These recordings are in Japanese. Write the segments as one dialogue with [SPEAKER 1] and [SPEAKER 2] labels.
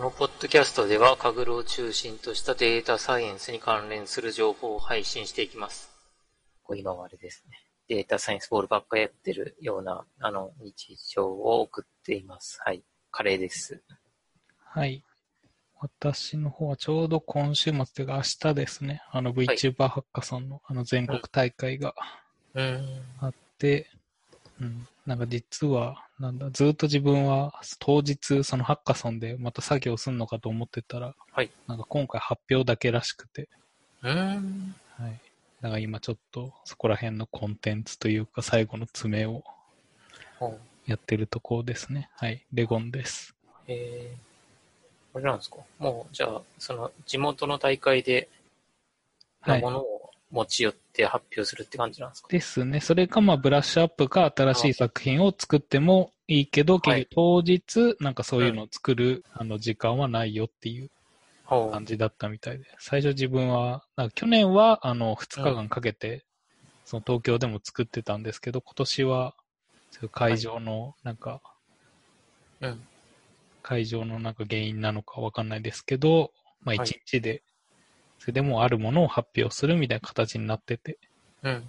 [SPEAKER 1] このポッドキャストでは、カグルを中心としたデータサイエンスに関連する情報を配信していきます。こう今はあれですね。データサイエンスボールばっかやってるような、あの、日常を送っています。はい。カレーです。
[SPEAKER 2] はい。私の方はちょうど今週末というか明日ですね。あの VTuber ハッカソンのあの全国大会があって、うん、なんか実は、なんだ、ずっと自分は当日そのハッカソンでまた作業するのかと思ってたら、はい、なんか今回発表だけらしくて、
[SPEAKER 1] うん。
[SPEAKER 2] はい。だから今ちょっとそこら辺のコンテンツというか最後の詰めをやってるところですね。はい。レゴンです。
[SPEAKER 1] えー、あれなんですか？もう、じゃあ、その地元の大会で、のものを持ち寄って発表するって感じなんですか、
[SPEAKER 2] はい、ですね。それか、まあ、ブラッシュアップか新しい作品を作ってもいいけど、結局当日、なんかそういうのを作る、うん、あの時間はないよっていう感じだったみたいで。最初自分は、なんか去年は、あの、2日間かけて、その東京でも作ってたんですけど、今年は、会場の、なんか、
[SPEAKER 1] うん。
[SPEAKER 2] 会場のなんか原因なのかわかんないですけど、まあ一日でそれでもあるものを発表するみたいな形になってて。
[SPEAKER 1] うん。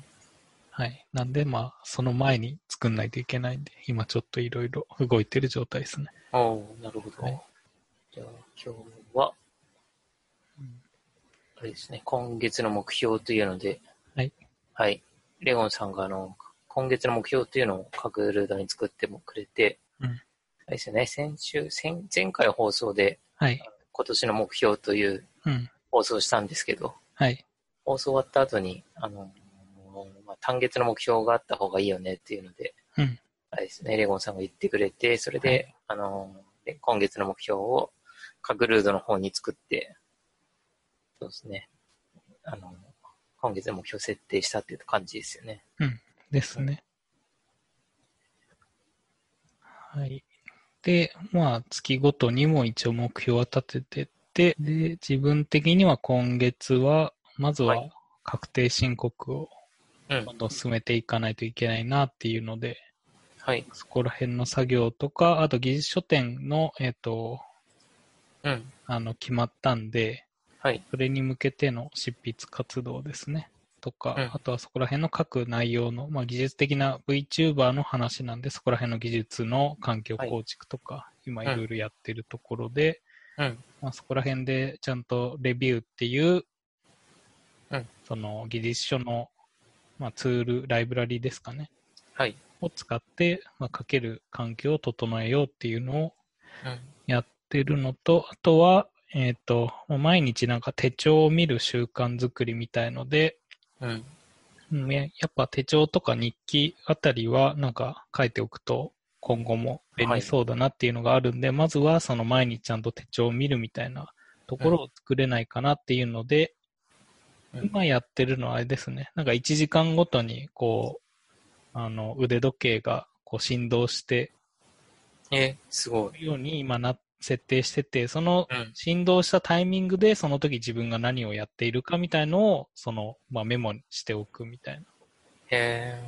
[SPEAKER 2] はい。なんで、まあ、その前に作んないといけないんで、今ちょっといろいろ動いてる状態ですね。
[SPEAKER 1] おおなるほど。はい、じゃあ、今日は、うん、あれですね、今月の目標というので、
[SPEAKER 2] はい。
[SPEAKER 1] はい。レゴンさんが、あの、今月の目標というのを各ルードに作ってもくれて、
[SPEAKER 2] うん。あ
[SPEAKER 1] れですよね、先週、先前回放送で、
[SPEAKER 2] はい。
[SPEAKER 1] 今年の目標という、うん。放送したんですけど、
[SPEAKER 2] はい。
[SPEAKER 1] 放送終わった後に、あの、まあ、単月の目標があった方がいいよねっていうので、
[SPEAKER 2] うん。
[SPEAKER 1] あれですね、レゴンさんが言ってくれて、それで、はい、あの、今月の目標を、カグルードの方に作って、そうですね、あの、今月の目標設定したっていう感じですよね。
[SPEAKER 2] うん。ですね。はい。で、まあ、月ごとにも一応目標は立ててで、自分的には今月は、まずは確定申告をどんどん進めていかないといけないなっていうので、
[SPEAKER 1] はい。
[SPEAKER 2] そこら辺の作業とか、あと技術書店の、えっ、ー、と、
[SPEAKER 1] うん。
[SPEAKER 2] あの、決まったんで、
[SPEAKER 1] はい。
[SPEAKER 2] それに向けての執筆活動ですね。とか、うん、あとはそこら辺の各内容の、まあ、技術的な VTuber の話なんで、そこら辺の技術の環境構築とか、はい、今いろいろやってるところで、
[SPEAKER 1] うん、
[SPEAKER 2] まあ、そこら辺でちゃんとレビューってい
[SPEAKER 1] う、うん、
[SPEAKER 2] その技術書の、まあ、ツール、ライブラリですかね。
[SPEAKER 1] はい。
[SPEAKER 2] を使って、まあ、書ける環境を整えようっていうのをやってるのと、あとは、えっ、ー、と、毎日なんか手帳を見る習慣づくりみたいので、
[SPEAKER 1] うん。
[SPEAKER 2] やっぱ手帳とか日記あたりはなんか書いておくと今後も便利そうだなっていうのがあるんで、はい、まずはその毎日ちゃんと手帳を見るみたいなところを作れないかなっていうので、うん、今やってるのはあれですね。なんか1時間ごとにこう、あの腕時計がこう振動して、
[SPEAKER 1] え、すごい。
[SPEAKER 2] ように今な、設定してて、その振動したタイミングでその時自分が何をやっているかみたいのを、その、まあ、メモしておくみたいな。
[SPEAKER 1] へ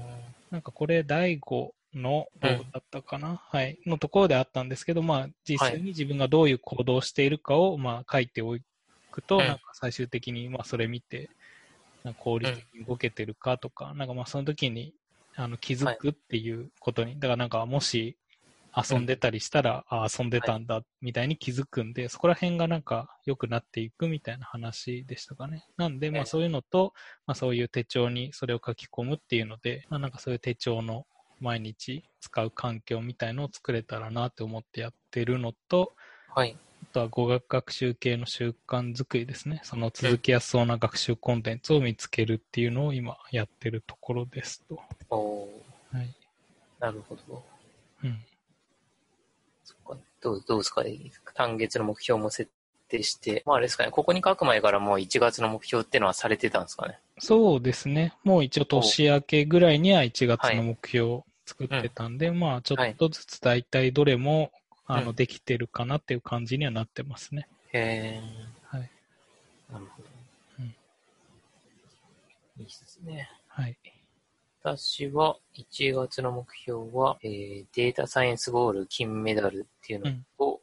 [SPEAKER 2] なんかこれ第5の、どうだったかな、うん、はい、のところであったんですけど、まあ、実際に自分がどういう行動をしているかを、まあ、書いておくと、なんか最終的に、まあ、それ見て、効率的に動けてるかとか、うん、なんかまあ、その時に、あの、気づくっていうことに、はい、だからなんか、もし、遊んでたりしたら、うん、あ遊んでたんだ、みたいに気づくんで、はい、そこら辺がなんか良くなっていくみたいな話でしたかね。なんで、まあそういうのと、まあそういう手帳にそれを書き込むっていうので、まあなんかそういう手帳の毎日使う環境みたいのを作れたらなって思ってやってるのと、
[SPEAKER 1] はい。
[SPEAKER 2] あとは語学学習系の習慣づくりですね。その続きやすそうな学習コンテンツを見つけるっていうのを今やってるところですと。
[SPEAKER 1] お
[SPEAKER 2] はい。
[SPEAKER 1] なるほど。
[SPEAKER 2] うん。
[SPEAKER 1] そっか。どうどうですか単月の目標も設定して、まああれですかね、ここに書く前からもう1月の目標っていうのはされてたんですかね
[SPEAKER 2] そうですね。もう一応年明けぐらいには1月の目標作ってたんで、うん、まあ、ちょっとずつ大体どれも、はい、あの、できてるかなっていう感じにはなってますね。
[SPEAKER 1] へ
[SPEAKER 2] え。はい。
[SPEAKER 1] なるほど。うん。いいですね。
[SPEAKER 2] はい。
[SPEAKER 1] 私は、1月の目標は、えー、データサイエンスボール金メダルっていうのと、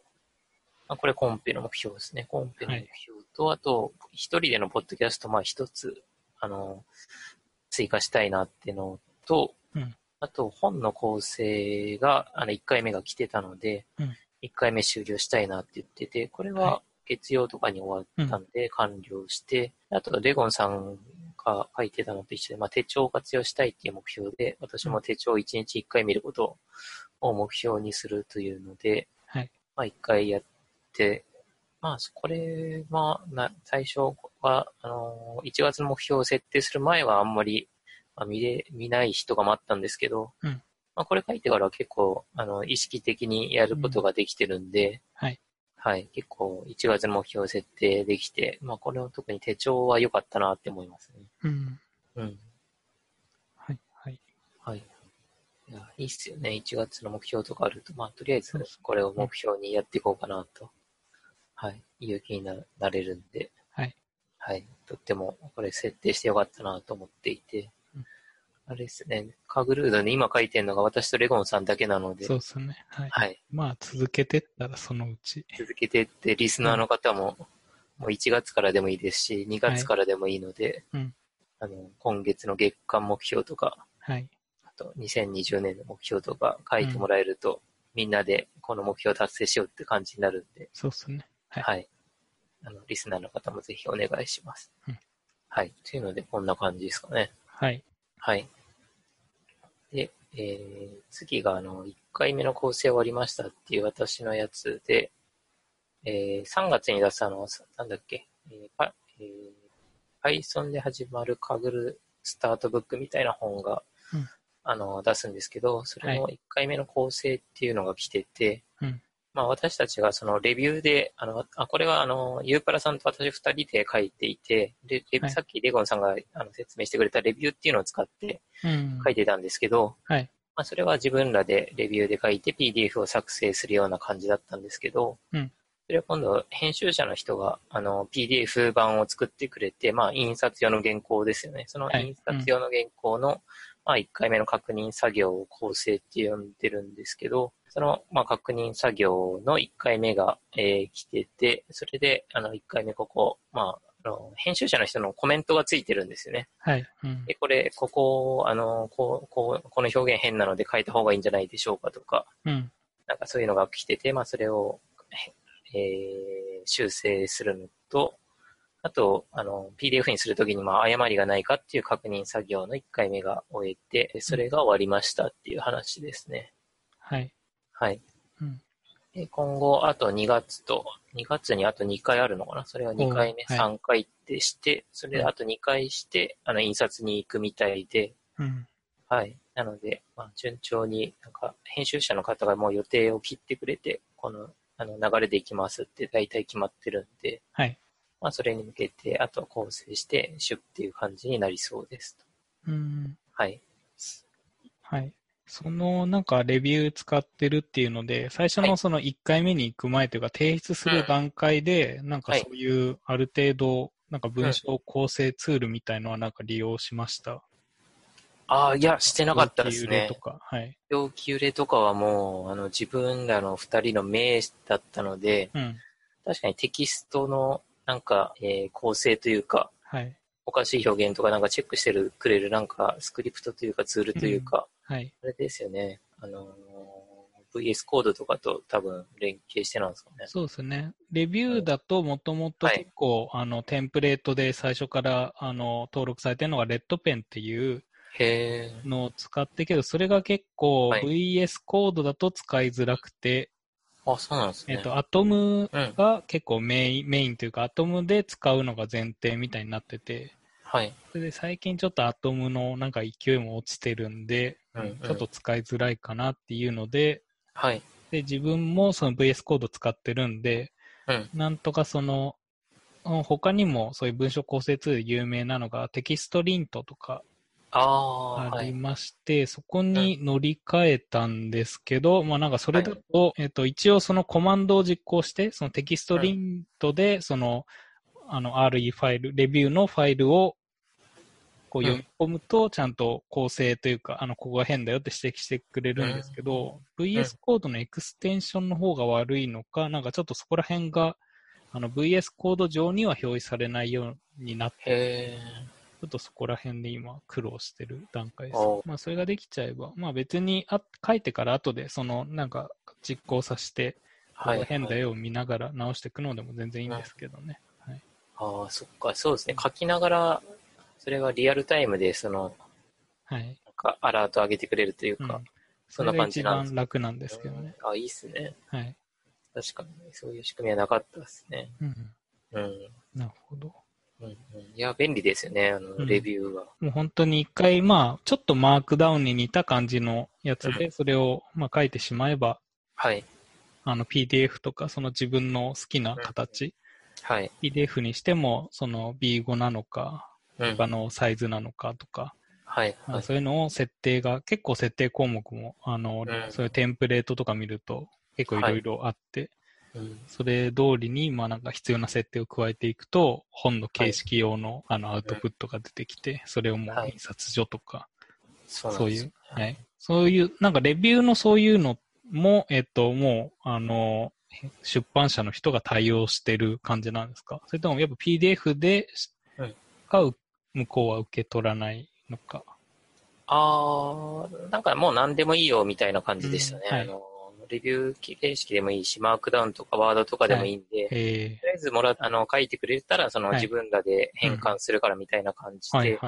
[SPEAKER 1] まあ、これコンペの目標ですね。コンペの目標と、はい、あと、一人でのポッドキャスト、まあ一つ、あの、追加したいなっていうのと、うん、あと、本の構成が、あの、1回目が来てたので、うん、1回目終了したいなって言ってて、これは月曜とかに終わったんで完了して、うん、あと、レゴンさんが書いてたのと一緒で、まあ、手帳を活用したいっていう目標で、私も手帳を1日1回見ることを目標にするというので、はい、まあ、1回やって、まあ、これは、な、最初は、あの、1月の目標を設定する前はあんまり、まあ、見れ、見ない人が待ったんですけど、うん、まあ、これ書いてからは結構、あの、意識的にやることができてるんで、うん、はい。はい。結構、1月の目標設定できて、まあ、これは特に手帳は良かったなって思いますね。うん。うん。
[SPEAKER 2] はい、はい。
[SPEAKER 1] はい。いや、いいっすよね。1月の目標とかあると、まあ、とりあえず、これを目標にやっていこうかなと。はい、勇気にななれるんで、はい。はい。とっても、これ設定してよかったなと思っていて、うん、あれですね、カグルードに今書いてるのが私とレゴンさんだけなので、
[SPEAKER 2] そうですね。はい。はい、まあ、続けてったらそのうち。
[SPEAKER 1] 続けてって、リスナーの方も、もう1月からでもいいですし、2月からでもいいので、はい、うん、あの今月の月間目標とか、はい、あと2020年の目標とか書いてもらえると、うん、みんなでこの目標を達成しようって感じになるんで、
[SPEAKER 2] そうですね。
[SPEAKER 1] はい。はい、あの、リスナーの方もぜひお願いします。うん、はい。というので、こんな感じですかね。
[SPEAKER 2] はい。
[SPEAKER 1] はい。で、えー、次が、あの、1回目の構成終わりましたっていう私のやつで、えー、3月に出したのは、なんだっけ、えーえー、Python で始まるカグルスタートブックみたいな本が、うん、あの、出すんですけど、それの1回目の構成っていうのが来てて、はい、まあ、私たちがそのレビューで、あの、あ、これはあの、ユーパラさんと私二人で書いていて、で、はい、さっきレゴンさんがあの説明してくれたレビューっていうのを使って書いてたんですけど、うん、はい。まあ、それは自分らでレビューで書いて PDF を作成するような感じだったんですけど、うん。それは今度、編集者の人が、あの、PDF 版を作ってくれて、まあ、印刷用の原稿ですよね。その印刷用の原稿の、はいうん、まあ、1回目の確認作業を構成って呼んでるんですけど、その、まあ、確認作業の1回目が、えー、来てて、それで、あの、1回目ここ、まあ、あの、編集者の人のコメントがついてるんですよね。はい。うん、で、これ、ここ、あの、こう、こう、この表現変なので変えた方がいいんじゃないでしょうかとか、うん。なんかそういうのが来てて、まあ、それを、えー、修正するのと、あと、あの、PDF にするときに、まあ、誤りがないかっていう確認作業の1回目が終えて、それが終わりましたっていう話ですね。
[SPEAKER 2] はい。
[SPEAKER 1] はい。うん、で今後、あと2月と、2月にあと2回あるのかな？それは2回目、3回ってして、それであと2回して、あの、印刷に行くみたいで、うん、はい。なので、まあ、順調に、なんか、編集者の方がもう予定を切ってくれて、この、あの、流れで行きますって大体決まってるんで、はい。まあ、それに向けて、あとは構成して、シュっていう感じになりそうですと。
[SPEAKER 2] うん。
[SPEAKER 1] はい。
[SPEAKER 2] はい。そのなんかレビュー使ってるっていうので、最初のその1回目に行く前というか、提出する段階で、なんかそういうある程度、なんか文章構成ツールみたいのはなんか利用しました？
[SPEAKER 1] ああ、いや、してなかったですね。
[SPEAKER 2] とか、はい。
[SPEAKER 1] 表記揺れとかはもう、あの、自分らの二人の名だったので、うん、確かにテキストの、なんか、えー、構成というか、はい。おかしい表現とかなんかチェックしてるくれるなんかスクリプトというかツールというか、はい。あれですよね。あのー、VS コードとかと多分連携してなんですかね。
[SPEAKER 2] そうですね。レビューだともともと結構、はい、あの、テンプレートで最初からあの登録されてるのがレッドペンっていうのを使ってけど、それが結構 VS コードだと使いづらくて、
[SPEAKER 1] あ、そうなんですね。
[SPEAKER 2] えっ、と、アトムが結構メイン、うん、メインというか、アトムで使うのが前提みたいになってて、
[SPEAKER 1] はい。
[SPEAKER 2] それで最近ちょっとアトムのなんか勢いも落ちてるんで、うんうん、ちょっと使いづらいかなっていうので、
[SPEAKER 1] はい。
[SPEAKER 2] で、自分もその VS コード使ってるんで、うん、なんとかその、他にもそういう文章構成ツール有名なのがテキストリントとかありまして、はい、そこに乗り換えたんですけど、うん、まあなんかそれだと、はい、えっと一応そのコマンドを実行して、そのテキストリントで、その、あの RE ファイル、レビューのファイルをこう読み込むと、ちゃんと構成というか、あの、ここが変だよって指摘してくれるんですけど、VS コードのエクステンションの方が悪いのか、なんかちょっとそこら辺が、あの、VS コード上には表示されないようになって、
[SPEAKER 1] へ
[SPEAKER 2] ちょっとそこら辺で今苦労してる段階です
[SPEAKER 1] お。
[SPEAKER 2] まあそれができちゃえば、まあ別にあ書いてから後でそのなんか実行させて、ここ変だよを見ながら直していくのでも全然いいんですけどね。はい。
[SPEAKER 1] ああ、そっか、そうですね。書きながら、それがリアルタイムで、その、
[SPEAKER 2] はい。
[SPEAKER 1] なんかアラート上げてくれるというか、
[SPEAKER 2] うん
[SPEAKER 1] そんな感じなんです
[SPEAKER 2] 一番楽なんですけどね。
[SPEAKER 1] あ、いいっすね。
[SPEAKER 2] はい。
[SPEAKER 1] 確かに、そういう仕組みはなかったですね。
[SPEAKER 2] うん。
[SPEAKER 1] うん。
[SPEAKER 2] なるほど。
[SPEAKER 1] うんうん、いや、便利ですよね、あの、
[SPEAKER 2] うん
[SPEAKER 1] レビューは。
[SPEAKER 2] もう本当に一回、まあ、ちょっとマークダウンに似た感じのやつ
[SPEAKER 1] う
[SPEAKER 2] で、それを、まあ、書いてしまえば、
[SPEAKER 1] はい。
[SPEAKER 2] あの、PDF とか、その自分の好きな形、
[SPEAKER 1] はい。
[SPEAKER 2] PDF にしても、その B5 なのか、
[SPEAKER 1] うん。
[SPEAKER 2] 他のサイズなのかとか、
[SPEAKER 1] はい。はい。
[SPEAKER 2] そういうのを設定が、結構設定項目も、あの、
[SPEAKER 1] うん。
[SPEAKER 2] そういうテンプレートとか見ると、結構いろいろあって、
[SPEAKER 1] うん。
[SPEAKER 2] それ通りに、まあなんか必要な設定を加えていくと、本の形式用の、あのアウトプットが出てきて、それをもう
[SPEAKER 1] はい。
[SPEAKER 2] 印刷所とか、
[SPEAKER 1] そう
[SPEAKER 2] いう、はい。そういう、なんかレビューのそういうのも、えっと、もう、あの、出版社の人が対応してる感じなんですか？それともやっぱ PDF で、向こうは受け取らないのか。
[SPEAKER 1] あー、なんかもう何でもいいよみたいな感じでしたね。
[SPEAKER 2] うんはい
[SPEAKER 1] あの、レビュー形式でもいいし、マークダウンとかワードとかでもいいんで、
[SPEAKER 2] え
[SPEAKER 1] とりあえずもらあの書いてくれたら、その
[SPEAKER 2] はい
[SPEAKER 1] 自分らで変換するからみたいな感じで、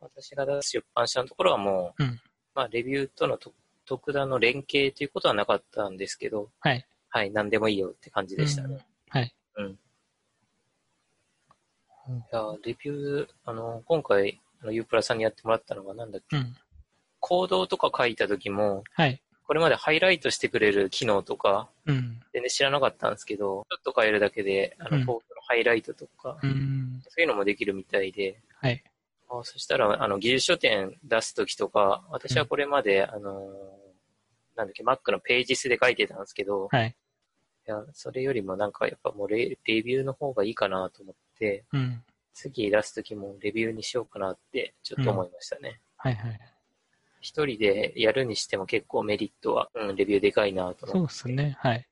[SPEAKER 1] 私が出す出版社のところはもう、
[SPEAKER 2] うん
[SPEAKER 1] まあ、レビューとのと特段の連携ということはなかったんですけど、
[SPEAKER 2] ー、はい。
[SPEAKER 1] はい、何でもいいよって感じでしたね。
[SPEAKER 2] うんはい。
[SPEAKER 1] うん。
[SPEAKER 2] うん
[SPEAKER 1] いや、レビュー、あの、今回、あの、ユープラさんにやってもらったのがなんだっけ、
[SPEAKER 2] うん。
[SPEAKER 1] コードとか書いた時も、
[SPEAKER 2] はい。
[SPEAKER 1] これまでハイライトしてくれる機能とか、
[SPEAKER 2] うん。
[SPEAKER 1] 全然知らなかったんですけど、ちょっと変えるだけで、あの、
[SPEAKER 2] うん
[SPEAKER 1] コードのハイライトとか、
[SPEAKER 2] うん。
[SPEAKER 1] そういうのもできるみたいで、
[SPEAKER 2] はい。
[SPEAKER 1] あそしたら、あの、技術書店出すときとか、私はこれまで、あのーなんだっけ、Mac のページ数で書いてたんですけど、
[SPEAKER 2] はい。
[SPEAKER 1] いや、それよりもなんかやっぱもうレレビューの方がいいかなと思って、
[SPEAKER 2] うん。
[SPEAKER 1] 次出すときもレビューにしようかなってちょっと思いましたね。
[SPEAKER 2] はいはい。
[SPEAKER 1] 一人でやるにしても結構メリットは、うん、レビューでかいなと
[SPEAKER 2] そう
[SPEAKER 1] 思って。
[SPEAKER 2] ですね。はい。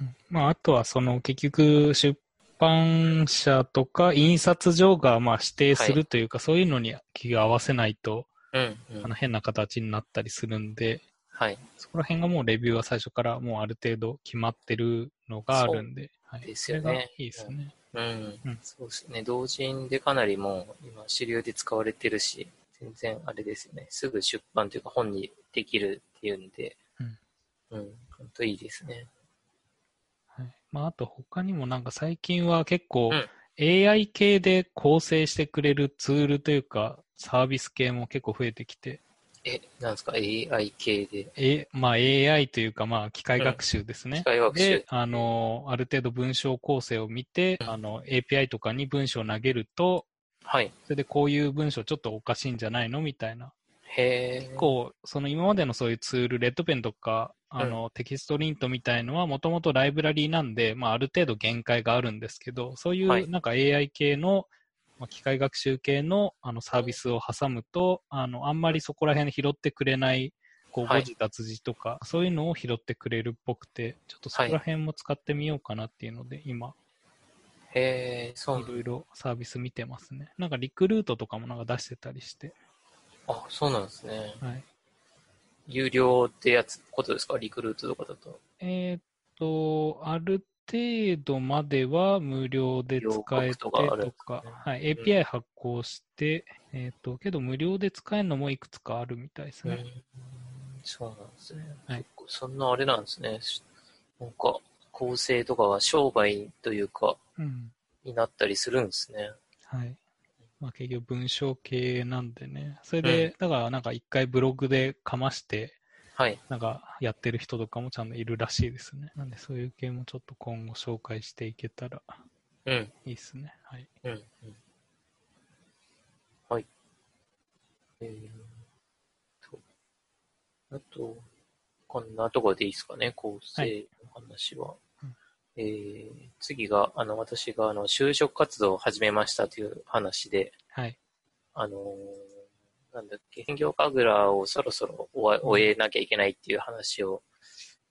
[SPEAKER 2] うんまあ、あとは、その、結局、出版社とか印刷所が、まあ、指定するというか、そういうのに気が合わせないと、
[SPEAKER 1] うん、うん。
[SPEAKER 2] あの、変な形になったりするんで、
[SPEAKER 1] はい。
[SPEAKER 2] そこら辺がもうレビューは最初からもうある程度決まってるのがあるんで、はい。
[SPEAKER 1] ですよね
[SPEAKER 2] いいですね。
[SPEAKER 1] うん、
[SPEAKER 2] うん
[SPEAKER 1] そうですね。同人でかなりもう今主流で使われてるし、全然あれですよね。すぐ出版というか本にできるっていうんで、
[SPEAKER 2] うん。
[SPEAKER 1] うん、本当いいですね。
[SPEAKER 2] はい。まあ、あと他にもなんか最近は結構
[SPEAKER 1] うん
[SPEAKER 2] AI 系で構成してくれるツールというか、サービス系も結構増えてきて、
[SPEAKER 1] え、なんですか ?AI 系で。
[SPEAKER 2] え、まあ AI というかまあ機械学習ですね。
[SPEAKER 1] 機械学習
[SPEAKER 2] で、あの、ある程度文章構成を見て、
[SPEAKER 1] うん
[SPEAKER 2] あの、API とかに文章を投げると、
[SPEAKER 1] はい。
[SPEAKER 2] それでこういう文章ちょっとおかしいんじゃないの？みたいな。
[SPEAKER 1] へえ。
[SPEAKER 2] 結構、その今までのそういうツール、レッドペンとか、あの、テキストリントみたいのはもともとライブラリーなんで、まあある程度限界があるんですけど、そうい
[SPEAKER 1] う
[SPEAKER 2] なんか AI 系の、まあ、機械学習系のあのサービスを挟むと、あの、あんまりそこら辺拾ってくれない、こう、
[SPEAKER 1] はい
[SPEAKER 2] 誤字脱字とか、そういうのを拾ってくれるっぽくて、ちょっとそこら辺も使ってみようかなっていうので、今、
[SPEAKER 1] へえ、そう
[SPEAKER 2] いろいろサービス見てますね。なんかリクルートとかもなんか出してたりして、
[SPEAKER 1] あ、そうなんですね。
[SPEAKER 2] はい。
[SPEAKER 1] 有料ってやつ、ことですか？リクルートとかだと。
[SPEAKER 2] えーっと、ある程度までは無料で使えてと
[SPEAKER 1] か
[SPEAKER 2] はい、API 発行して、えーっと、けど無料で使えるのもいくつかあるみたいですね。
[SPEAKER 1] うん。そうなんですね。
[SPEAKER 2] はい
[SPEAKER 1] そんなあれなんですね。しなんか、構成とかは商売というか、
[SPEAKER 2] うん。
[SPEAKER 1] になったりするんですね。
[SPEAKER 2] はい。まあ結局文章系なんでね。それで、だからなんか一回ブログでかまして、
[SPEAKER 1] はい。
[SPEAKER 2] なんかやってる人とかもちゃんといるらしいですね。なんでそういう系もちょっと今後紹介していけたら
[SPEAKER 1] うん。
[SPEAKER 2] いいですね。はい。
[SPEAKER 1] うん。うん。はい。えーと、あと、こんなところでいいですかね、構成の話は。
[SPEAKER 2] うん
[SPEAKER 1] えー次が、あの、私が、あの、就職活動を始めましたという話で、
[SPEAKER 2] はい。
[SPEAKER 1] あのー、なんだっけ、兼業神楽をそろそろ終終えなきゃいけないっていう話を、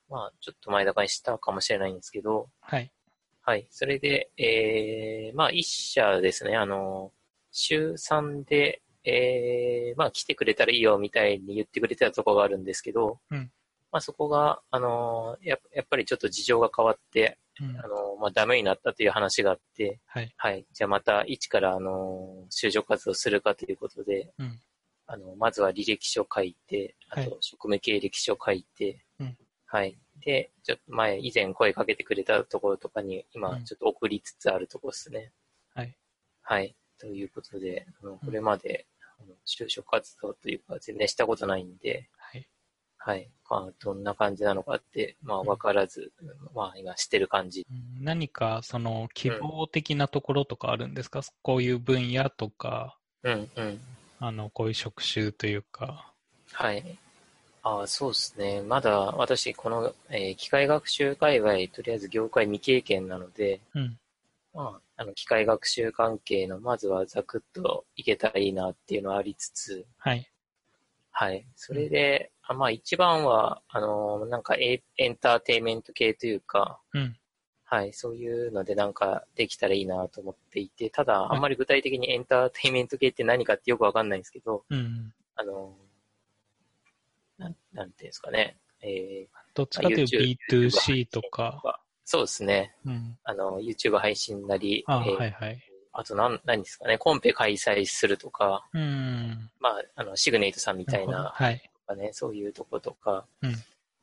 [SPEAKER 1] まあ、ちょっと前だかにしたかもしれないんですけど、
[SPEAKER 2] はい。
[SPEAKER 1] はい。それで、えー、まあ、一社ですね、あの、週3で、えー、まあ、来てくれたらいいよみたいに言ってくれてたところがあるんですけど、
[SPEAKER 2] うん
[SPEAKER 1] まあ、そこが、あのやっ、やっぱりちょっと事情が変わって、
[SPEAKER 2] うん
[SPEAKER 1] あのまあ、ダメになったという話があって、
[SPEAKER 2] はい。
[SPEAKER 1] はい。じゃあまた一から、あの就職活動するかということで、
[SPEAKER 2] うん。
[SPEAKER 1] あの、まずは履歴書書いて、あ
[SPEAKER 2] はい
[SPEAKER 1] と、職務経歴書書いて、
[SPEAKER 2] うん
[SPEAKER 1] はい。で、ちょっと前、以前声かけてくれたところとかに、今
[SPEAKER 2] うん、
[SPEAKER 1] ちょっと送りつつあるところですね。
[SPEAKER 2] はい。
[SPEAKER 1] はい。ということで、あのこれまで、あの就職活動というか、全然したことないんで、
[SPEAKER 2] はい。
[SPEAKER 1] はい。まあ、どんな感じなのかって、まあ、わからず、まあ、今、してる感じ。
[SPEAKER 2] うん何か、その、希望的なところとかあるんですか、こういう分野とか、
[SPEAKER 1] うん、うん。
[SPEAKER 2] あの、こういう職種というか。
[SPEAKER 1] はい。ああ、そうですね。まだ、私、この、えー機械学習界隈、とりあえず業界未経験なので、
[SPEAKER 2] うん。
[SPEAKER 1] まあ、あの、機械学習関係の、まずはざくっといけたらいいなっていうのはありつつ、
[SPEAKER 2] はい。
[SPEAKER 1] はい。それで、あまあ、一番は、あの、なんかエ、エンターテインメント系というか、
[SPEAKER 2] うん。
[SPEAKER 1] はい、そういうのでなんかできたらいいなと思っていて、ただ、あんまり具体的にエンターテインメント系って何かってよくわかんないんですけど、
[SPEAKER 2] うん。
[SPEAKER 1] あの、なん、なんていうんですかね、え
[SPEAKER 2] どっちかというと
[SPEAKER 1] YouTube
[SPEAKER 2] B2C とか。
[SPEAKER 1] ー、そうですね、
[SPEAKER 2] うん。
[SPEAKER 1] あの、YouTube 配信なり、
[SPEAKER 2] あ、
[SPEAKER 1] えー
[SPEAKER 2] はいはい。
[SPEAKER 1] あとなん、何ですかね、コンペ開催するとか、
[SPEAKER 2] うん。
[SPEAKER 1] まあ、あの、シグネイトさんみたいな、
[SPEAKER 2] はい。
[SPEAKER 1] とかね、そういうとことか、
[SPEAKER 2] うん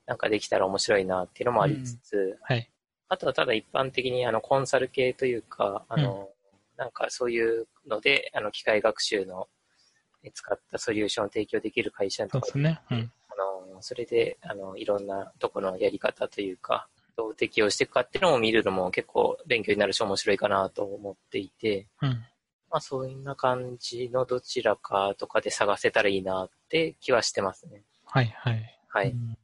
[SPEAKER 1] なんかできたら面白いなっていうのもありつつ、
[SPEAKER 2] はい。
[SPEAKER 1] あとはただ一般的にあのコンサル系というか、あの、なんかそういうので、あの機械学習のえ使ったソリューションを提供できる会社とか
[SPEAKER 2] ね。うん。
[SPEAKER 1] あの、それで、あの、いろんなとこのやり方というか、どう適用していくかっていうのも見るのも結構勉強になるし面白いかなと思っていて、
[SPEAKER 2] うん。
[SPEAKER 1] まあそういうな感じのどちらかとかで探せたらいいなって気はしてますね。
[SPEAKER 2] はいはい。
[SPEAKER 1] はい。
[SPEAKER 2] うん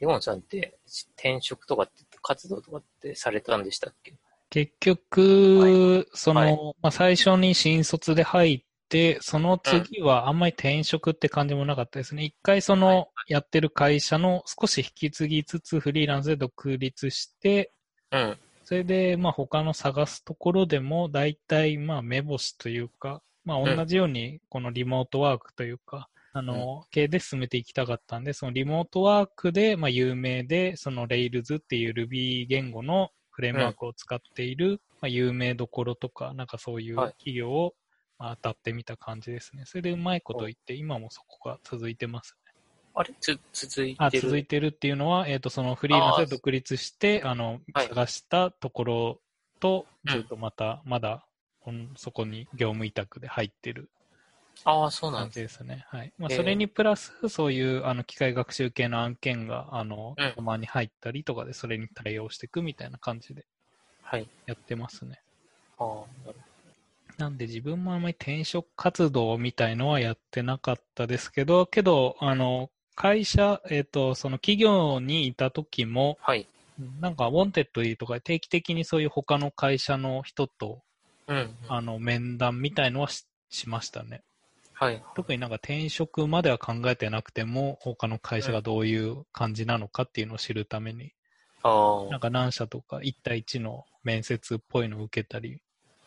[SPEAKER 1] レモンさんって転職とかって活動とかってされたんでしたっけ？
[SPEAKER 2] 結局、その、
[SPEAKER 1] はい。
[SPEAKER 2] まあ、最初に新卒で入って、その次はあんまり転職って感じもなかったですね。一回そのやってる会社の少し引き継ぎつつフリーランスで独立して、
[SPEAKER 1] うん。
[SPEAKER 2] それでまあ他の探すところでも大体まあ目星というか、まあ同じようにこのリモートワークというか、あの、系で進めていきたかったんで、そのリモートワークでまあ有名で、その Rails っていう Ruby 言語のフレームワークを使っている、まあ、有名どころとか、なんかそういう
[SPEAKER 1] はい。
[SPEAKER 2] 企業をまあ当たってみた感じですね。それでうまいこと言って、今もそこが続いてますね。
[SPEAKER 1] あれ？つ、続い
[SPEAKER 2] あ
[SPEAKER 1] てる？
[SPEAKER 2] 続いてるっていうのは、えっ、と、そのフリーランスで独立して、あの、
[SPEAKER 1] はい。
[SPEAKER 2] 探したところと、
[SPEAKER 1] うん。
[SPEAKER 2] ずっとまた、まだ、そこに業務委託で入ってる
[SPEAKER 1] ああ、そうなん
[SPEAKER 2] 感です。ね。はい。まあ、
[SPEAKER 1] えー
[SPEAKER 2] それにプラス、そういう、あの、機械学習系の案件が、あの
[SPEAKER 1] うん、
[SPEAKER 2] たまに入ったりとかで、それに対応していくみたいな感じで
[SPEAKER 1] はい。
[SPEAKER 2] やってますね。
[SPEAKER 1] ああ、なる
[SPEAKER 2] なんで自分もあまり転職活動みたいのはやってなかったですけど、けど、あの、会社、えっ、と、その企業にいた時も、
[SPEAKER 1] はい。
[SPEAKER 2] なんか、 Wantedly とか定期的にそういう他の会社の人と、
[SPEAKER 1] うん。
[SPEAKER 2] あの、面談みたいのはししましたね。
[SPEAKER 1] はい。
[SPEAKER 2] 特になんか転職までは考えてなくても、他の会社がどういう感じなのかっていうのを知るために、
[SPEAKER 1] ああ、
[SPEAKER 2] なんか何社とか1対1の面接っぽいのを受けたり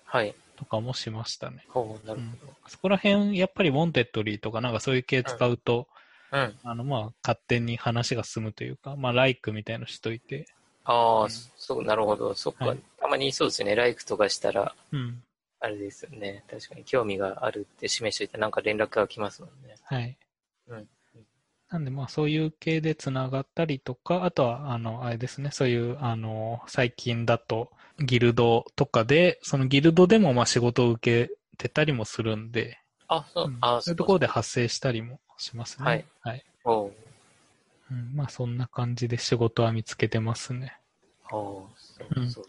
[SPEAKER 1] はい。
[SPEAKER 2] とかもしましたね。
[SPEAKER 1] ほう、なる
[SPEAKER 2] そこら辺、やっぱり Wantedly とかなんかそういう系使うと。
[SPEAKER 1] うん。
[SPEAKER 2] あの、まあ、勝手に話が進むというか、まあ、ライクみたいのしといて、
[SPEAKER 1] ああ、
[SPEAKER 2] うん
[SPEAKER 1] そう、なるほど。そっか、
[SPEAKER 2] はい
[SPEAKER 1] たまにそうですよね。ライクとかしたら、
[SPEAKER 2] うん。
[SPEAKER 1] あれですよね。確かに興味があるって示しといて、なんか連絡が来ますもんね。
[SPEAKER 2] はい。
[SPEAKER 1] うん。
[SPEAKER 2] なんで、まあ、そういう系でつながったりとか、あとは、あの、あれですね、そういう、あの、最近だと、ギルドとかで、そのギルドでも、まあ、仕事を受けてたりもするんで、
[SPEAKER 1] あ、そう、
[SPEAKER 2] うん
[SPEAKER 1] あ
[SPEAKER 2] そういうところで発生したりもしますね。
[SPEAKER 1] はい。
[SPEAKER 2] はい。
[SPEAKER 1] おう
[SPEAKER 2] うん、まあ、そんな感じで仕事は見つけてますね。
[SPEAKER 1] おうそう
[SPEAKER 2] うん
[SPEAKER 1] そう。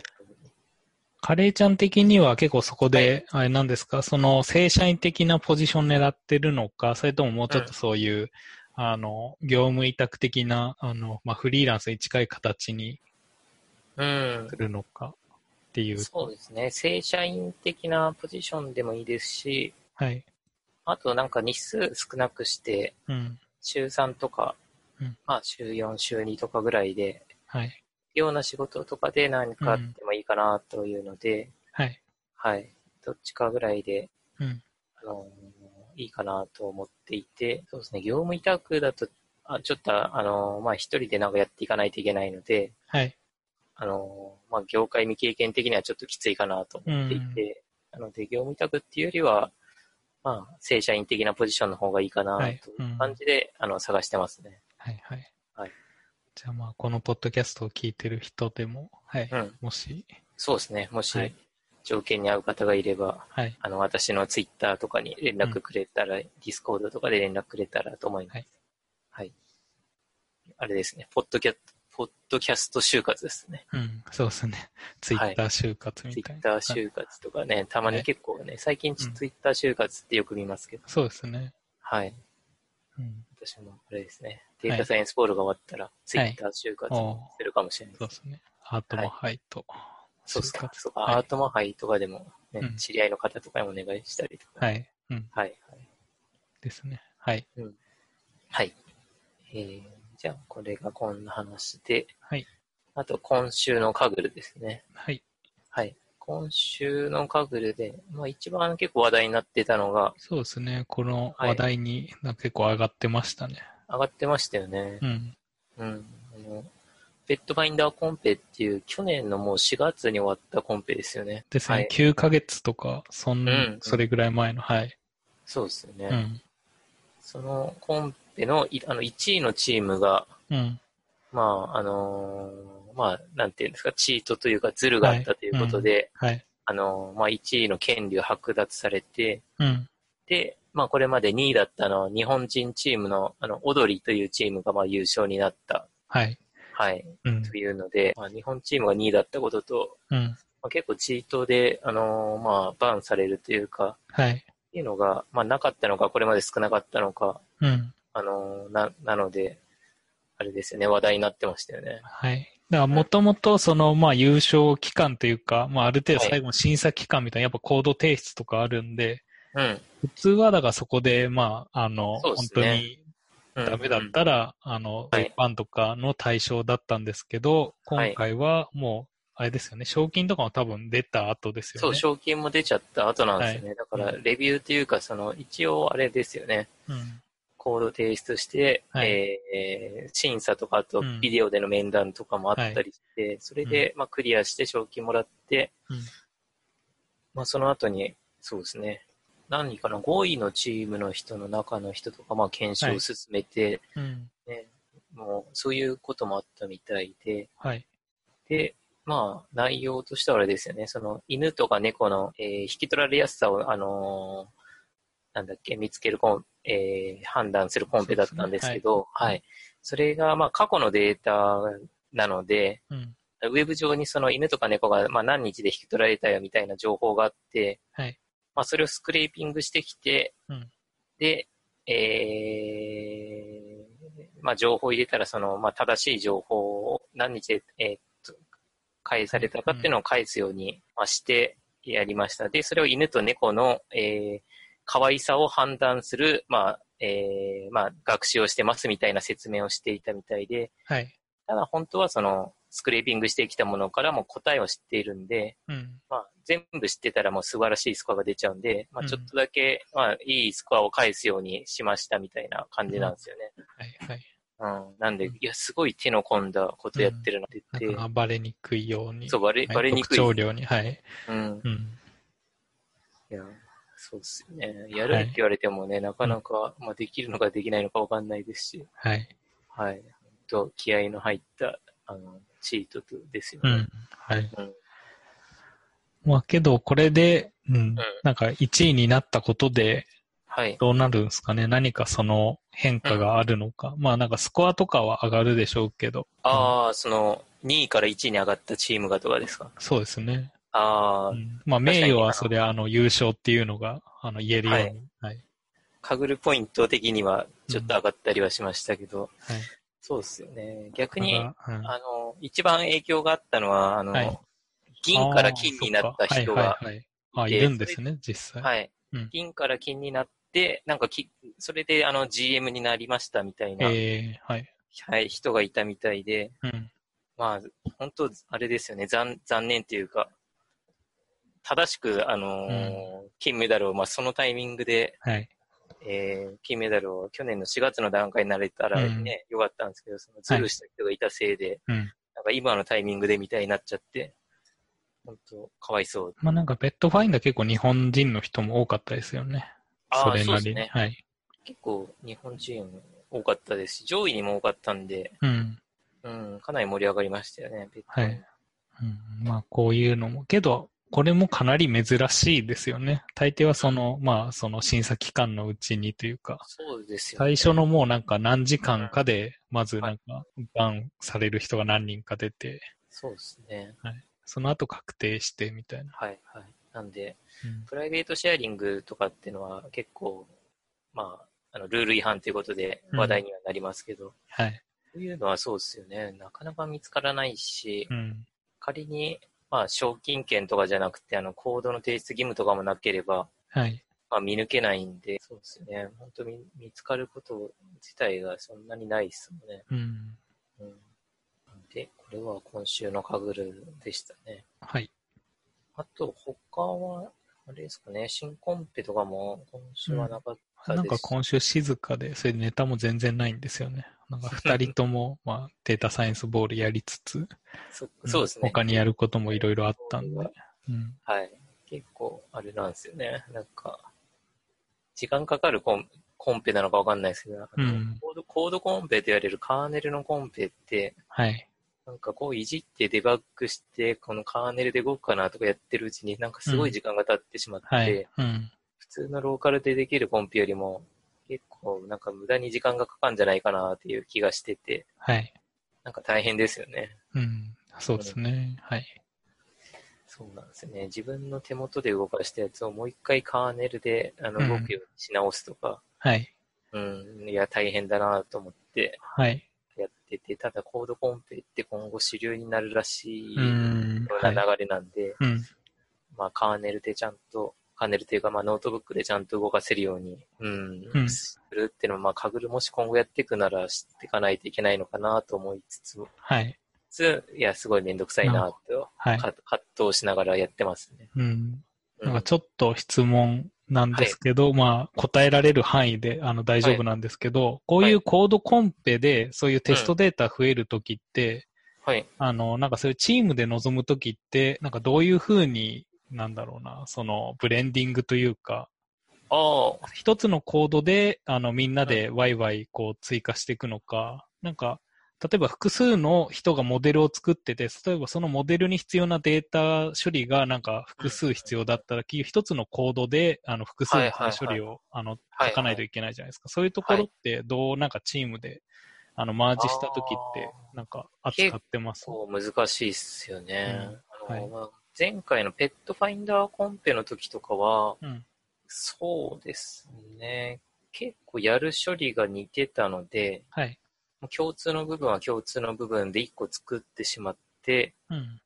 [SPEAKER 2] カレーちゃん的には結構そこで、あれなんですか、その正社員的なポジション狙ってるのか、それとももうちょっとそういう、あの、業務委託的な、あの、まあ、フリーランスに近い形に
[SPEAKER 1] うん
[SPEAKER 2] す。るのか？っていう。
[SPEAKER 1] そうですね。正社員的なポジションでもいいですし、
[SPEAKER 2] はい。
[SPEAKER 1] あとなんか日数少なくして、
[SPEAKER 2] うん。
[SPEAKER 1] 週3とか、
[SPEAKER 2] うん
[SPEAKER 1] まあ週4、週2とかぐらいで、
[SPEAKER 2] はい。
[SPEAKER 1] ような仕事とかで何かあってもいいかなというので、
[SPEAKER 2] はい。
[SPEAKER 1] はい。どっちかぐらいで、
[SPEAKER 2] うん。
[SPEAKER 1] あのいいかなと思っていて、そうですね、業務委託だと、あちょっと、あのまあ一人でなんかやっていかないといけないので、
[SPEAKER 2] はい。
[SPEAKER 1] あのまあ業界未経験的にはちょっときついかなと思っていて、なので業務委託っていうよりは、まあ正社員的なポジションの方がいいかな
[SPEAKER 2] はい
[SPEAKER 1] という感じで、あの探してますね。
[SPEAKER 2] はい。はい。
[SPEAKER 1] はい
[SPEAKER 2] じゃあまあ、このポッドキャストを聞いてる人でも、はい。
[SPEAKER 1] うん。
[SPEAKER 2] もし、
[SPEAKER 1] そうですね。もし
[SPEAKER 2] はい
[SPEAKER 1] 条件に合う方がいれば、
[SPEAKER 2] はい。
[SPEAKER 1] あの、私のツイッターとかに連絡くれたら、ディスコードとかで連絡くれたらと思います。
[SPEAKER 2] はい。
[SPEAKER 1] はい。あれですね。ポッドキャポッドキャスト就活ですね。
[SPEAKER 2] うん。そうですね。ツイッター就活みたいな。
[SPEAKER 1] ツイッター就活とかね、たまに結構ね、最近
[SPEAKER 2] うん
[SPEAKER 1] ツイッター就活ってよく見ますけど、
[SPEAKER 2] そうですね。
[SPEAKER 1] はい。
[SPEAKER 2] うん。
[SPEAKER 1] 私もあれですね。データサイエンスボールが終わったら、ツイッター就活
[SPEAKER 2] お
[SPEAKER 1] するかもしれないです。
[SPEAKER 2] そうですね。アートもハイと。
[SPEAKER 1] そうですか。そうか。
[SPEAKER 2] はい
[SPEAKER 1] アートマハイとかでも、ね
[SPEAKER 2] うん
[SPEAKER 1] 知り合いの方とかにもお願いしたりとか。。
[SPEAKER 2] はいい。うん。
[SPEAKER 1] はい。はい。
[SPEAKER 2] ですね。はい。
[SPEAKER 1] はい。えー、じゃあ、これがこんな話で、
[SPEAKER 2] はい。
[SPEAKER 1] あと、今週のカグルですね。
[SPEAKER 2] はい。
[SPEAKER 1] はい。今週のカグルで、まあ一番結構話題になってたのが、
[SPEAKER 2] そうですね。この話題に結構上がってましたね。
[SPEAKER 1] 上がってましたよね
[SPEAKER 2] う。ん。
[SPEAKER 1] うん。あの、ペットバインダーコンペっていう、去年のもう4月に終わったコンペですよね。
[SPEAKER 2] ですね。
[SPEAKER 1] はい。
[SPEAKER 2] 9ヶ月とか、そん、
[SPEAKER 1] うん
[SPEAKER 2] それぐらい前の、はい。
[SPEAKER 1] そうですよね。
[SPEAKER 2] うん。
[SPEAKER 1] そのコンペのいあの1位のチームが、
[SPEAKER 2] うん。
[SPEAKER 1] まあ、あのーまあ、なんていうんですか、チートというか、ズルがあったということで、
[SPEAKER 2] はい。
[SPEAKER 1] あのーまあ、1位の権利を剥奪されて、
[SPEAKER 2] うん。
[SPEAKER 1] で、まあ、これまで2位だったのは、日本人チームの、あの、オドリというチームが、まあ、優勝になった、
[SPEAKER 2] はい。
[SPEAKER 1] はい、
[SPEAKER 2] うん。
[SPEAKER 1] というので、まあ、日本チームが2位だったことと、
[SPEAKER 2] うん。
[SPEAKER 1] まあ、結構チートで、あのーまあ、バンされるというか、
[SPEAKER 2] はい。
[SPEAKER 1] っていうのが、まあ、なかったのか、これまで少なかったのか、
[SPEAKER 2] うん。
[SPEAKER 1] あのーな、なので、あれですよね、話題になってましたよね。
[SPEAKER 2] はい。だから、もともと、その、まあ、優勝期間というか、まあ、ある程度最後の審査期間みたいな、やっぱコード提出とかあるんで、
[SPEAKER 1] うん。
[SPEAKER 2] 普通は、だからそこで、まあ、あの、
[SPEAKER 1] そうで
[SPEAKER 2] 本当に
[SPEAKER 1] うん。
[SPEAKER 2] ダメだったら、あの、
[SPEAKER 1] はい。
[SPEAKER 2] 一般とかの対象だったんですけど、
[SPEAKER 1] はい。
[SPEAKER 2] 今回はもう、あれですよね、賞金とかも多分出た後ですよね。
[SPEAKER 1] そう、賞金も出ちゃった後なんですよね。だから、レビューというか、その、一応あれですよね。
[SPEAKER 2] うん。
[SPEAKER 1] コード提出して、
[SPEAKER 2] はい。
[SPEAKER 1] えー審査とか、あと
[SPEAKER 2] うん。
[SPEAKER 1] ビデオでの面談とかもあったりして、それで、まあ、クリアして賞金もらって、
[SPEAKER 2] うん。
[SPEAKER 1] まあ、その後に、そうですね、何かな、5位のチームの人の中の人とか、まあ、検証を進めて、
[SPEAKER 2] うん。
[SPEAKER 1] ね、もう、そういうこともあったみたいで、
[SPEAKER 2] はい。
[SPEAKER 1] で、まあ、内容としてはあれですよね。その、犬とか猫の、えー引き取られやすさを、あのーなんだっけ、見つけるコン、えー判断するコンペだったんですけど、はい。それが、まあ、過去のデータなので、
[SPEAKER 2] うん。
[SPEAKER 1] ウェブ上にその犬とか猫が、まあ、何日で引き取られたよみたいな情報があって、
[SPEAKER 2] はい。
[SPEAKER 1] まあ、それをスクレーピングしてきて、
[SPEAKER 2] うん
[SPEAKER 1] で、えーまあ、情報を入れたら、その、まあ、正しい情報を何日で、えーっと、返されたかっていうのを返すように、まあ、してやりました。で、それを犬と猫の、えー、可愛さを判断する、まあ、えーまあ、学習をしてますみたいな説明をしていたみたいで、
[SPEAKER 2] はい。
[SPEAKER 1] ただ本当はその、スクレーピングしてきたものからも答えを知っているんで、
[SPEAKER 2] うん。
[SPEAKER 1] まあ、全部知ってたらもう素晴らしいスコアが出ちゃうんで、まあ、
[SPEAKER 2] うん
[SPEAKER 1] ちょっとだけ、まあ、いいスコアを返すようにしましたみたいな感じなんですよね。
[SPEAKER 2] はい。はい。
[SPEAKER 1] うん。なんで、
[SPEAKER 2] うん
[SPEAKER 1] いや、すごい手の込んだことやってるなって
[SPEAKER 2] な
[SPEAKER 1] 言って、
[SPEAKER 2] んかバレにくいように。
[SPEAKER 1] そう、バレ、
[SPEAKER 2] はい
[SPEAKER 1] バレにくい。
[SPEAKER 2] 特徴量に。はい。
[SPEAKER 1] うん。
[SPEAKER 2] うん。
[SPEAKER 1] いや、そうですよね。やるって言われてもね、なかなか、まあ、できるのかできないのかわかんないですし、
[SPEAKER 2] はい。
[SPEAKER 1] はい。本当気合の入った、あの、チートとですよね。
[SPEAKER 2] うん。はい。
[SPEAKER 1] うん
[SPEAKER 2] まあけど、これで、うん。なんか1位になったことで、
[SPEAKER 1] はい。
[SPEAKER 2] どうなるんですかね？何かその変化があるのか。まあなんかスコアとかは上がるでしょうけど。
[SPEAKER 1] ああ、その、2位から1位に上がったチームがとかですか？
[SPEAKER 2] そうですね。
[SPEAKER 1] ああ、
[SPEAKER 2] うんまあ名誉はそれはあの優勝っていうのがあの言えるように。はい。
[SPEAKER 1] かぐるポイント的にはちょっと上がったりはしましたけど、
[SPEAKER 2] はい。
[SPEAKER 1] そうですよね。逆に、あの、一番影響があったのは、あの、
[SPEAKER 2] はい
[SPEAKER 1] 銀から金になった人が、
[SPEAKER 2] いはいるんですね、実際。
[SPEAKER 1] はい
[SPEAKER 2] うん
[SPEAKER 1] 銀から金になっで、なんかき、それであの GM になりましたみたいな、
[SPEAKER 2] えー、はい。
[SPEAKER 1] はい、人がいたみたいで、
[SPEAKER 2] うん。
[SPEAKER 1] まあ、本当あれですよね、残残念っていうか、正しく、あのー金メダルを、まあ、そのタイミングで、
[SPEAKER 2] はい。
[SPEAKER 1] えー金メダルを去年の4月の段階になれたらね、よかったんですけど、そのズルした人がいたせいで、
[SPEAKER 2] うん。
[SPEAKER 1] なんか今のタイミングでみたいになっちゃって、本当かわいそう。
[SPEAKER 2] まあなんか、ベッドファインダー結構日本人の人も多かったですよね。それなりに。
[SPEAKER 1] そうですね
[SPEAKER 2] はい。
[SPEAKER 1] 結構日本人多かったですし、上位にも多かったんで、
[SPEAKER 2] うん。
[SPEAKER 1] うん、かなり盛り上がりましたよね。
[SPEAKER 2] はい。うん、まあ、こういうのも。けど、これもかなり珍しいですよね。大抵はその、まあ、その審査期間のうちにというか、
[SPEAKER 1] そうですよね。
[SPEAKER 2] 最初のもうなんか何時間かで、まずなんか、バンされる人が何人か出て、
[SPEAKER 1] そうですね。
[SPEAKER 2] その後確定してみたいな。
[SPEAKER 1] はいはい。なんで、
[SPEAKER 2] うん
[SPEAKER 1] プライベートシェアリングとかっていうのは結構、まあ、あの、ルール違反ということで話題にはなりますけど、
[SPEAKER 2] はい。
[SPEAKER 1] そういうのはそうですよね。なかなか見つからないし、
[SPEAKER 2] うん。
[SPEAKER 1] 仮に、まあ、賞金券とかじゃなくて、あの、コードの提出義務とかもなければ、
[SPEAKER 2] はい。
[SPEAKER 1] まあ、見抜けないんで、そうですね。本当に見つかること自体がそんなにないですもんね。
[SPEAKER 2] うん。
[SPEAKER 1] うん。で、これは今週のカグルでしたね。
[SPEAKER 2] はい。
[SPEAKER 1] あと、他は、あれですかね、新コンペとかも今週はなかったです。
[SPEAKER 2] なんか今週静かで、それでネタも全然ないんですよね。なんか二人とも、まあ、データサイエンスボールやりつつ、
[SPEAKER 1] そそうですね。
[SPEAKER 2] 他にやることもいろいろあったんで。うん。
[SPEAKER 1] はい。結構、あれなんですよね。なんか、時間かかるコンコンペなのかわかんないですけど、
[SPEAKER 2] うん
[SPEAKER 1] コードコードコンペと言われるカーネルのコンペって、
[SPEAKER 2] はい。
[SPEAKER 1] なんかこういじってデバッグして、このカーネルで動くかなとかやってるうちに、なんかすごい時間が経ってしまって、
[SPEAKER 2] はい。うん。
[SPEAKER 1] 普通のローカルでできるコンペよりも、結構なんか無駄に時間がかかるんじゃないかなっていう気がしてて、
[SPEAKER 2] はい。
[SPEAKER 1] なんか大変ですよね。
[SPEAKER 2] うん。そうですね。はい。
[SPEAKER 1] そうなんですよね。自分の手元で動かしたやつをもう一回カーネルであの
[SPEAKER 2] うん
[SPEAKER 1] 動くようにし直すとか、
[SPEAKER 2] はい。
[SPEAKER 1] うん、いや、大変だなと思って
[SPEAKER 2] はい。
[SPEAKER 1] てて、ただコードコンペって今後主流になるらしい
[SPEAKER 2] うん。
[SPEAKER 1] よう
[SPEAKER 2] は。
[SPEAKER 1] ない流れなんで、
[SPEAKER 2] うん。
[SPEAKER 1] まあカーネルでちゃんと、カーネルというかまあノートブックでちゃんと動かせるように、うん、
[SPEAKER 2] うん
[SPEAKER 1] するっていうのも、まあ Kaggle もし今後やっていくなら知っていかないといけないのかなと思いつつ、
[SPEAKER 2] はい。
[SPEAKER 1] ついや、すごいめんどくさいなと、
[SPEAKER 2] はい。
[SPEAKER 1] か葛藤しながらやってますね。
[SPEAKER 2] うん。
[SPEAKER 1] う
[SPEAKER 2] なんかちょっと質問なんですけど、まあ答えられる範囲であの大丈夫なんですけど、こういうコードコンペでそういうテストデータ増えるときって、
[SPEAKER 1] はい。
[SPEAKER 2] あの、なんかそういうチームで臨むときって、なんかどういうふうに、なんだろうな、そのブレンディングというか、
[SPEAKER 1] ああ、
[SPEAKER 2] 一つのコードで、あの、みんなでワイワイこう追加していくのか、なんか、例えば複数の人がモデルを作ってて、例えばそのモデルに必要なデータ処理がなんか複数必要だったら、一つのコードで、あの、複数の処理を、あの、
[SPEAKER 1] はい
[SPEAKER 2] 書かないといけないじゃないですか。そういうところって、どうなんかチームで、あの、マージしたときって、なんか扱ってます？
[SPEAKER 1] そう難しいっすよね。
[SPEAKER 2] うんはい
[SPEAKER 1] あのまあ前回のペットファインダーコンペの時とかは、
[SPEAKER 2] うん。
[SPEAKER 1] そうですね。結構やる処理が似てたので、
[SPEAKER 2] はい。
[SPEAKER 1] 共通の部分は共通の部分で1個作ってしまって、
[SPEAKER 2] うん。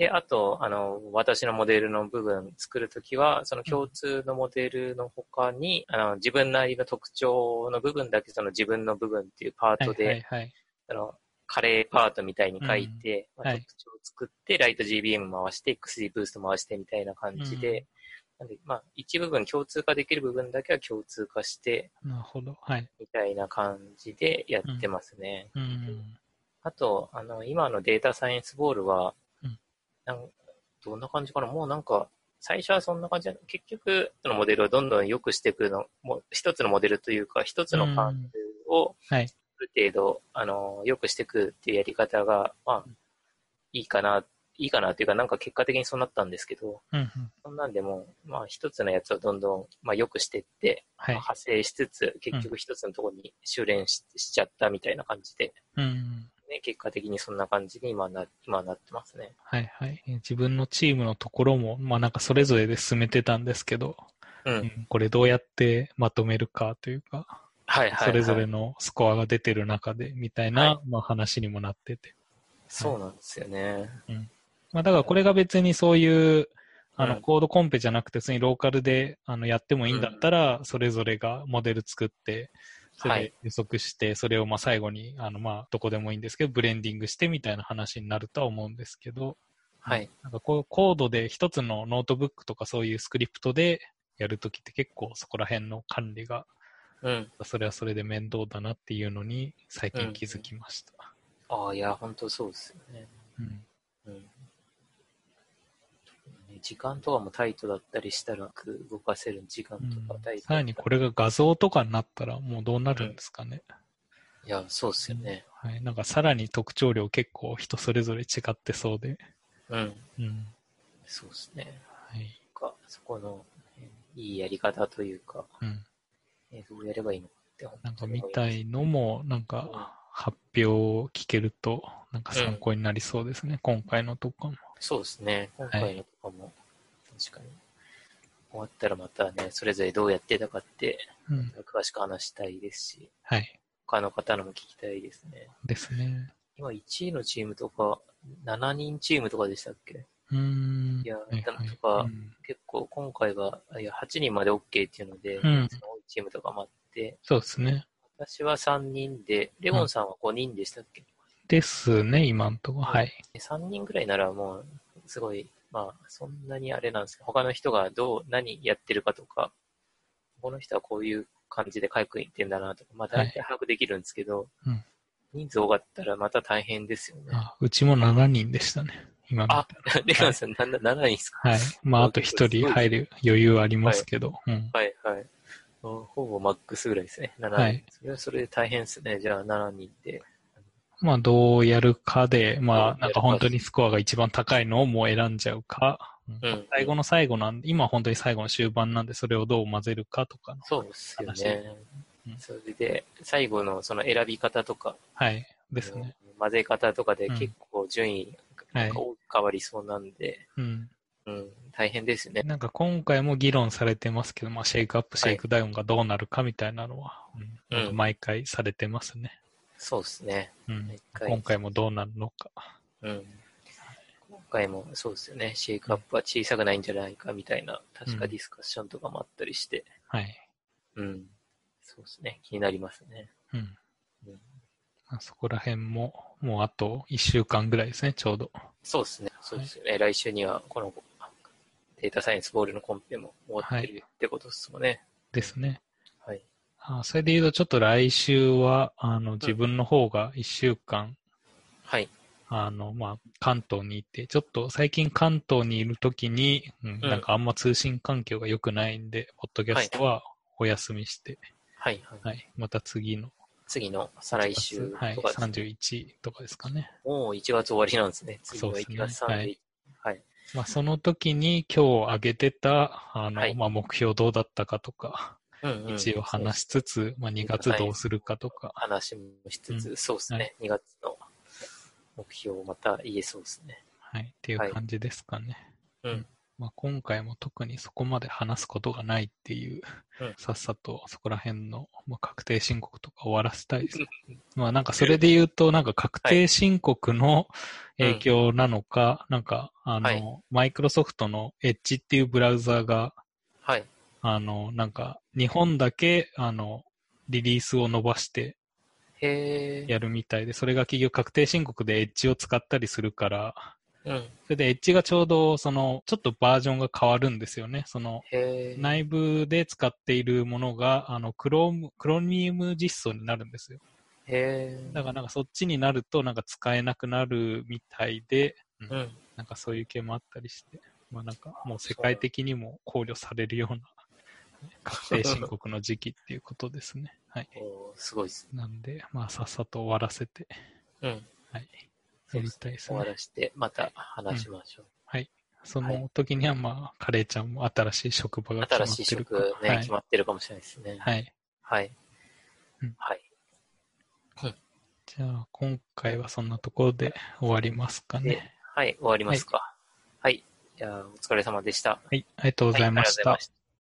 [SPEAKER 1] で、あと、あの、私のモデルの部分作るときは、その共通のモデルの他に、あの、自分なりの特徴の部分だけその自分の部分っていうパートで、
[SPEAKER 2] はいはいはい。
[SPEAKER 1] あの、カレーパートみたいに書いて、まあ
[SPEAKER 2] うんはい
[SPEAKER 1] 特徴を作って、ライト GBM 回して、XD ブースト回してみたいな感じで、なんで、まあ、一部分共通化できる部分だけは共通化して、
[SPEAKER 2] なるほど。はい。
[SPEAKER 1] みたいな感じでやってますね。
[SPEAKER 2] うん。
[SPEAKER 1] あと、あの、今のデータサイエンスボールは、
[SPEAKER 2] うん
[SPEAKER 1] なんどんな感じかな？もうなんか、最初はそんな感じで、結局、そのモデルをどんどん良くしていくの、もう一つのモデルというか、一つのパーツを、
[SPEAKER 2] はい。
[SPEAKER 1] ある程度、あの、良くしていくっていうやり方が、まあ、いいかな、いいかなっていうか、なんか結果的にそうなったんですけど、
[SPEAKER 2] うんうん。
[SPEAKER 1] そんなんでも、まあ、一つのやつをどんどん、まあ、良くしていって、
[SPEAKER 2] はい。
[SPEAKER 1] 派生しつつ、結局一つのところに修練ししちゃったみたいな感じで、
[SPEAKER 2] うん。
[SPEAKER 1] ね、結果的にそんな感じに今な、今はなってますね。
[SPEAKER 2] はいはい。えー自分のチームのところも、まあなんかそれぞれで進めてたんですけど、
[SPEAKER 1] うん。
[SPEAKER 2] うんこれどうやってまとめるかというか、
[SPEAKER 1] はいはい、はい。
[SPEAKER 2] それぞれのスコアが出てる中でみたいな、
[SPEAKER 1] は
[SPEAKER 2] まあ話にもなってて。
[SPEAKER 1] そうなんですよね。
[SPEAKER 2] まあだからこれが別にそういう、あの、
[SPEAKER 1] うん
[SPEAKER 2] コードコンペじゃなくて、普通にローカルであのやってもいいんだったら、それぞれがモデル作って、それで予測して、それをまあ最後に、あの、まあ、どこでもいいんですけど、ブレンディングしてみたいな話になるとは思うんですけど、
[SPEAKER 1] はい。
[SPEAKER 2] なんかこう、コードで一つのノートブックとかそういうスクリプトでやるときって結構そこら辺の管理が、
[SPEAKER 1] うん。
[SPEAKER 2] それはそれで面倒だなっていうのに最近気づきました。
[SPEAKER 1] ああ、いや、本当そうですよね。
[SPEAKER 2] うん
[SPEAKER 1] うん。時間とかもタイトだったりしたら、動かせる時間
[SPEAKER 2] うん
[SPEAKER 1] とかタイト
[SPEAKER 2] さらにこれが画像とかになったらもうどうなるんですかね。
[SPEAKER 1] いや、そうですよね。
[SPEAKER 2] はい。なんかさらに特徴量結構人それぞれ違ってそうで。
[SPEAKER 1] うん。
[SPEAKER 2] うん。
[SPEAKER 1] そうですね。
[SPEAKER 2] はい。
[SPEAKER 1] か、そこの、えーいいやり方というか、
[SPEAKER 2] うん。
[SPEAKER 1] えーどうやればいいのかって本
[SPEAKER 2] なんかみたいのも、なんか発表を聞けると、なんか参考になりそうですね。今回のとかも。
[SPEAKER 1] そうですね。今回のとかも、確かに。終わったらまたね、それぞれどうやってたかって、
[SPEAKER 2] うん。
[SPEAKER 1] 詳しく話したいですし、
[SPEAKER 2] はい。
[SPEAKER 1] 他の方のも聞きたいですね。
[SPEAKER 2] ですね。
[SPEAKER 1] 今1位のチームとか、7人チームとかでしたっけ？
[SPEAKER 2] うーん。
[SPEAKER 1] いや
[SPEAKER 2] はい
[SPEAKER 1] なんとか
[SPEAKER 2] うん
[SPEAKER 1] 結構今回は、いや、8人まで OK っていうので、
[SPEAKER 2] うん
[SPEAKER 1] その多いチームとかもあって、
[SPEAKER 2] そうですね。
[SPEAKER 1] 私は3人で、レゴンさんは5人でしたっけ、
[SPEAKER 2] ですね、今んとこ。はい。
[SPEAKER 1] 3人ぐらいならもう、すごい、まあ、そんなにあれなんですけど、他の人がどう、何やってるかとか、この人はこういう感じで回復いってんだなとか、まあ大体把握できるんですけど、
[SPEAKER 2] うん
[SPEAKER 1] 人数多かったらまた大変ですよね。
[SPEAKER 2] あうちも7人でしたね。今見
[SPEAKER 1] あ
[SPEAKER 2] た、
[SPEAKER 1] レゴンさん、なんだ、7人ですか？
[SPEAKER 2] はい。まあ、あと1人入る余裕ありますけど。うん。
[SPEAKER 1] はいはい。ほぼマックスぐらいですね。7人。
[SPEAKER 2] はい
[SPEAKER 1] それはそれで大変ですね。じゃあ7人で。
[SPEAKER 2] まあ、どうやるかで、まあ、なんか本当にスコアが一番高いのをもう選んじゃうか、うん
[SPEAKER 1] うん
[SPEAKER 2] 最後の最後なんで、今は本当に最後の終盤なんで、それをどう混ぜるかとかの。
[SPEAKER 1] そうですよ
[SPEAKER 2] 話
[SPEAKER 1] ね。
[SPEAKER 2] うん
[SPEAKER 1] それで、最後のその選び方とか、
[SPEAKER 2] はい。ですね。
[SPEAKER 1] 混ぜ方とかで
[SPEAKER 2] うん
[SPEAKER 1] 結構順位
[SPEAKER 2] はい
[SPEAKER 1] が変わりそうなんで、
[SPEAKER 2] うん。
[SPEAKER 1] うん、大変ですよね。
[SPEAKER 2] なんか今回も議論されてますけど、まあ、シェイクアップ、シ
[SPEAKER 1] はい
[SPEAKER 2] ェイクダウンがどうなるかみたいなのは、うんなんか毎回されてますね。
[SPEAKER 1] そうですね。
[SPEAKER 2] うん今回もどうなるのか。
[SPEAKER 1] うん。今回もそうですよね。シェイクアップは小さくないんじゃないかみたいな、確かディスカッションとかもあったりして、
[SPEAKER 2] はい。
[SPEAKER 1] うん。そうですね。気になりますね。
[SPEAKER 2] うん。
[SPEAKER 1] うん
[SPEAKER 2] まあそこら辺も、もうあと1週間ぐらいですね、ちょうど。
[SPEAKER 1] そうですね。そうですよね。来週にはこのデータサイエンスボールのコンペも終わってるってことですもんね。
[SPEAKER 2] ですね。
[SPEAKER 1] はい。
[SPEAKER 2] あそれで言うと、ちょっと来週は、あの、自分の方が1週間、
[SPEAKER 1] はい。
[SPEAKER 2] あの、まあ、関東にいて、ちょっと最近関東にいるときに、うん、
[SPEAKER 1] うん
[SPEAKER 2] なんかあんま通信環境が良くないんで、ポッドキャストはお休みして、
[SPEAKER 1] はい。はい。
[SPEAKER 2] はい、また次の、
[SPEAKER 1] 次の再来週
[SPEAKER 2] はい、
[SPEAKER 1] とかですね、
[SPEAKER 2] 31とかですかね。
[SPEAKER 1] もう1月終わりなんですね。次の1
[SPEAKER 2] そうですね
[SPEAKER 1] 月31。
[SPEAKER 2] はい
[SPEAKER 1] はい。
[SPEAKER 2] まあ、その時に今日挙げてた、あの、
[SPEAKER 1] はい
[SPEAKER 2] まあ、目標どうだったかとか、
[SPEAKER 1] うんうん。
[SPEAKER 2] 一応話しつつ、まあ、2月どうするかとか、
[SPEAKER 1] 話もしつつ、
[SPEAKER 2] うん。
[SPEAKER 1] そうですね。2月の目標をまた言えそうですね。
[SPEAKER 2] はい、っていう感じですかね。
[SPEAKER 1] うん。
[SPEAKER 2] まあ、今回も特にそこまで話すことがないっていう、
[SPEAKER 1] うん。
[SPEAKER 2] さっさとそこら辺の、まあ、確定申告とか終わらせたいです。ね。まあなんかそれで言うと、なんか確定申告の影響なのか、なんかあの、
[SPEAKER 1] はい。
[SPEAKER 2] マイクロソフトの Edge っていうブラウザが、
[SPEAKER 1] はい。
[SPEAKER 2] あの、なんか日本だけ、あの、リリースを伸ばして。やるみたいで、それが企業確定申告で Edge を使ったりするから、
[SPEAKER 1] うん。
[SPEAKER 2] それで Edge がちょうど、その、ちょっとバージョンが変わるんですよね。その。内部で使っているものが、あの、クローム、クロミウム実装になるんですよ。だからなんかそっちになると、なんか使えなくなるみたいで、うん
[SPEAKER 1] うん。
[SPEAKER 2] なんかそういう系もあったりして、まあなんかもう世界的にも考慮されるような、確定申告の時期っていうことですね。はい。
[SPEAKER 1] すごいです。
[SPEAKER 2] なんで、まあさっさと終わらせて、
[SPEAKER 1] うん。
[SPEAKER 2] はい。やりたいです
[SPEAKER 1] 終わ
[SPEAKER 2] ね。
[SPEAKER 1] らして、また話しましょう。
[SPEAKER 2] はい。その時にはまあ、カレーちゃんも新しい職場が決ま
[SPEAKER 1] 新しい
[SPEAKER 2] ってるか
[SPEAKER 1] 職ね、
[SPEAKER 2] はい
[SPEAKER 1] 決まってるかもしれないですね。
[SPEAKER 2] はい。
[SPEAKER 1] はい。
[SPEAKER 2] うん
[SPEAKER 1] はい。
[SPEAKER 2] じゃあ、今回はそんなところで終わりますか
[SPEAKER 1] で
[SPEAKER 2] ね。、
[SPEAKER 1] はい、終わりますか。はい。じゃあ、お疲れ様でした。
[SPEAKER 2] はい、ありがとうございました。
[SPEAKER 1] はい